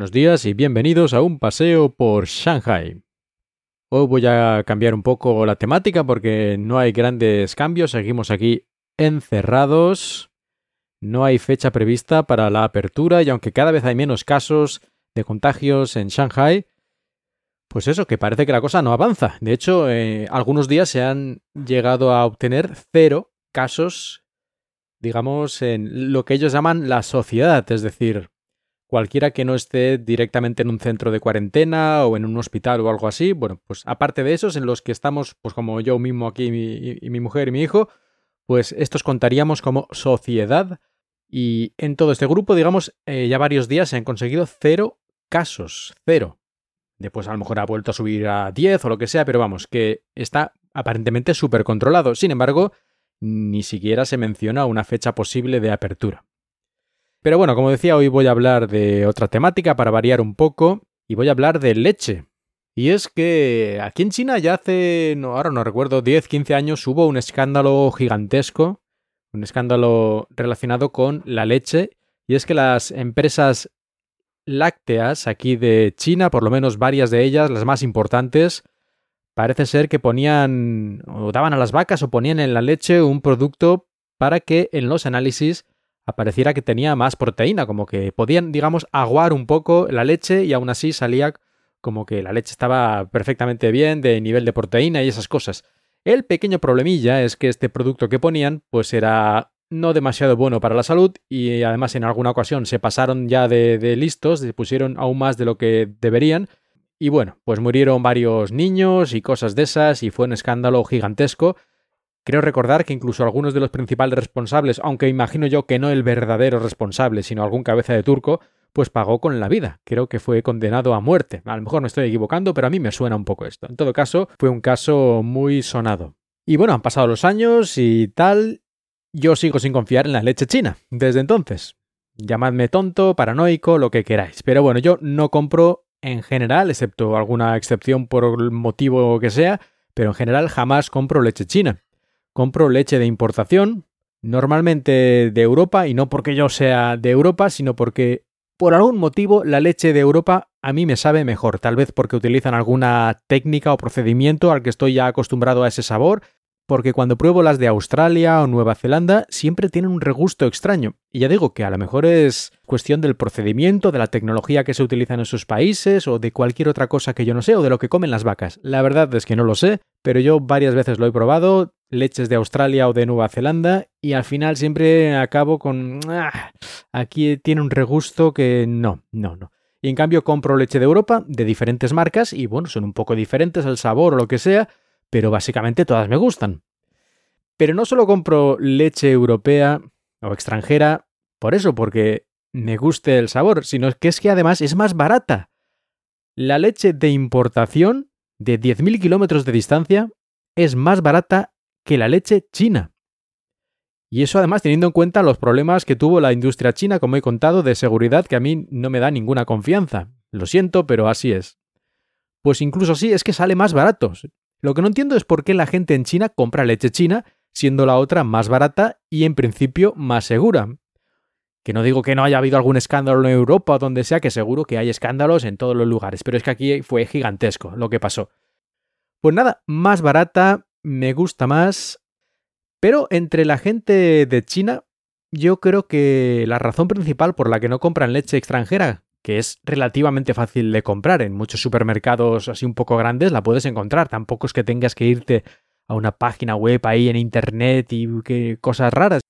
Buenos días y bienvenidos a un paseo por Shanghai. Hoy voy a cambiar un poco la temática porque no hay grandes cambios, seguimos aquí encerrados, no hay fecha prevista para la apertura y aunque cada vez hay menos casos de contagios en Shanghai, pues eso, que parece que la cosa no avanza. De hecho, eh, algunos días se han llegado a obtener cero casos, digamos, en lo que ellos llaman la sociedad, es decir, cualquiera que no esté directamente en un centro de cuarentena o en un hospital o algo así, bueno, pues aparte de esos en los que estamos, pues como yo mismo aquí y mi, mujer y mi hijo, pues estos contaríamos como sociedad y en todo este grupo, digamos, eh, ya varios días se han conseguido cero casos, cero. Después a lo mejor ha vuelto a subir a 10 o lo que sea, pero vamos, que está aparentemente súper controlado. Sin embargo, ni siquiera se menciona una fecha posible de apertura. Pero bueno, como decía, hoy voy a hablar de otra temática para variar un poco y voy a hablar de leche. Y es que aquí en China ya hace, no, ahora no recuerdo, 10, 15 años hubo un escándalo gigantesco, un escándalo relacionado con la leche, y es que las empresas lácteas aquí de China, por lo menos varias de ellas, las más importantes, parece ser que ponían o daban a las vacas o ponían en la leche un producto para que en los análisis apareciera que tenía más proteína, como que podían, digamos, aguar un poco la leche y aún así salía como que la leche estaba perfectamente bien de nivel de proteína y esas cosas. El pequeño problemilla es que este producto que ponían pues era no demasiado bueno para la salud y además en alguna ocasión se pasaron ya de, listos, se pusieron aún más de lo que deberían y bueno, pues murieron varios niños y cosas de esas y fue un escándalo gigantesco. Creo recordar que incluso algunos de los principales responsables, aunque imagino yo que no el verdadero responsable, sino algún cabeza de turco, pues pagó con la vida. Creo que fue condenado a muerte. A lo mejor me estoy equivocando, pero a mí me suena un poco esto. En todo caso, fue un caso muy sonado. Y bueno, han pasado los años y tal, yo sigo sin confiar en la leche china, desde entonces. Llamadme tonto, paranoico, lo que queráis. Pero bueno, yo no compro en general, excepto alguna excepción por el motivo que sea, pero en general jamás compro leche china. Compro leche de importación, normalmente de Europa, y no porque yo sea de Europa, sino porque por algún motivo la leche de Europa a mí me sabe mejor, tal vez porque utilizan alguna técnica o procedimiento al que estoy ya acostumbrado a ese sabor, porque cuando pruebo las de Australia o Nueva Zelanda siempre tienen un regusto extraño. Y ya digo que a lo mejor es cuestión del procedimiento, de la tecnología que se utiliza en esos países o de cualquier otra cosa que yo no sé o de lo que comen las vacas. La verdad es que no lo sé, pero yo varias veces lo he probado, leches de Australia o de Nueva Zelanda, y al final siempre acabo con... Ah, aquí tiene un regusto que no, no, no. Y en cambio compro leche de Europa, de diferentes marcas, y bueno, son un poco diferentes el sabor o lo que sea, pero básicamente todas me gustan. Pero no solo compro leche europea o extranjera por eso, porque me guste el sabor, sino que es que además es más barata. La leche de importación de 10.000 kilómetros de distancia es más barata que la leche china. Y eso además teniendo en cuenta los problemas que tuvo la industria china, como he contado, de seguridad que a mí no me da ninguna confianza. Lo siento, pero así es. Pues incluso así es que sale más barato. Lo que no entiendo es por qué la gente en China compra leche china, siendo la otra más barata y en principio más segura. Que no digo que no haya habido algún escándalo en Europa o donde sea, que seguro que hay escándalos en todos los lugares, pero es que aquí fue gigantesco lo que pasó. Pues nada, más barata, me gusta más, pero entre la gente de China, yo creo que la razón principal por la que no compran leche extranjera, que es relativamente fácil de comprar. En muchos supermercados así un poco grandes la puedes encontrar. Tampoco es que tengas que irte a una página web ahí en internet y que cosas raras.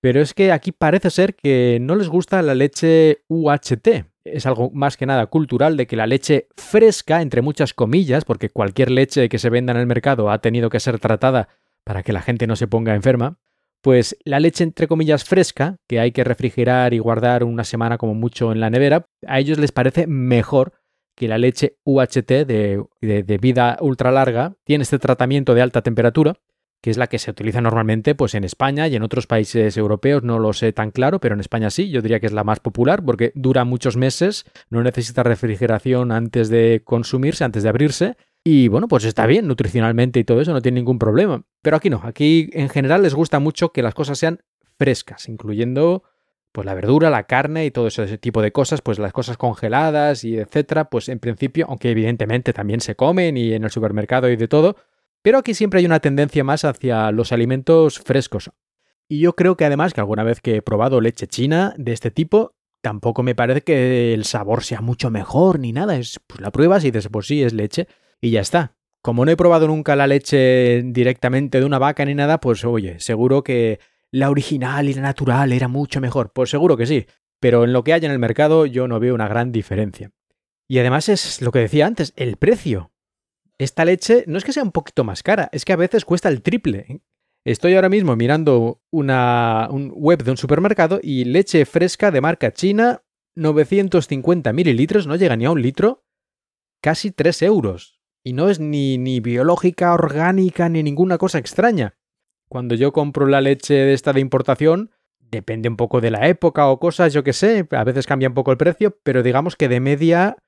Pero es que aquí parece ser que no les gusta la leche UHT. Es algo más que nada cultural de que la leche fresca, entre muchas comillas, porque cualquier leche que se venda en el mercado ha tenido que ser tratada para que la gente no se ponga enferma, pues la leche entre comillas fresca, que hay que refrigerar y guardar una semana como mucho en la nevera, a ellos les parece mejor que la leche UHT de, de, vida ultra larga tiene este tratamiento de alta temperatura, que es la que se utiliza normalmente pues en España y en otros países europeos, no lo sé tan claro, pero en España sí, yo diría que es la más popular porque dura muchos meses, no necesita refrigeración antes de consumirse, antes de abrirse, y bueno, pues está bien nutricionalmente y todo eso, no tiene ningún problema. Pero aquí no, aquí en general les gusta mucho que las cosas sean frescas, incluyendo pues la verdura, la carne y todo ese tipo de cosas, pues las cosas congeladas y etcétera, pues en principio, aunque evidentemente también se comen y en el supermercado y de todo, pero aquí siempre hay una tendencia más hacia los alimentos frescos. Y yo creo que además que alguna vez que he probado leche china de este tipo, tampoco me parece que el sabor sea mucho mejor ni nada. Es, pues la pruebas y dices, pues sí, es leche y ya está. Como no he probado nunca la leche directamente de una vaca ni nada, pues oye, seguro que la original y la natural era mucho mejor. Pues seguro que sí. Pero en lo que hay en el mercado yo no veo una gran diferencia. Y además es lo que decía antes, el precio. Esta leche no es que sea un poquito más cara, es que a veces cuesta el triple. Estoy ahora mismo mirando una un web de un supermercado y leche fresca de marca china, 950 mililitros, no llega ni a un litro, casi 3 euros. Y no es ni, ni biológica, orgánica, ni ninguna cosa extraña. Cuando yo compro la leche de esta de importación, depende un poco de la época o cosas, yo que sé, a veces cambia un poco el precio, pero digamos que de media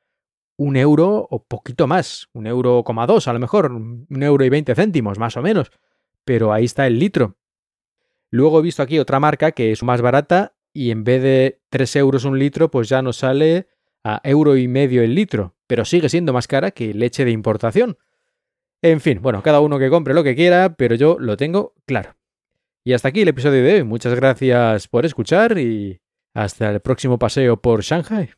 un euro o poquito más, un euro coma dos a lo mejor, un euro y veinte céntimos más o menos, pero ahí está el litro. Luego he visto aquí otra marca que es más barata y en vez de 3 euros un litro, pues ya nos sale a euro y medio el litro, pero sigue siendo más cara que leche de importación. En fin, bueno, cada uno que compre lo que quiera, pero yo lo tengo claro. Y hasta aquí el episodio de hoy. Muchas gracias por escuchar y hasta el próximo paseo por Shanghai.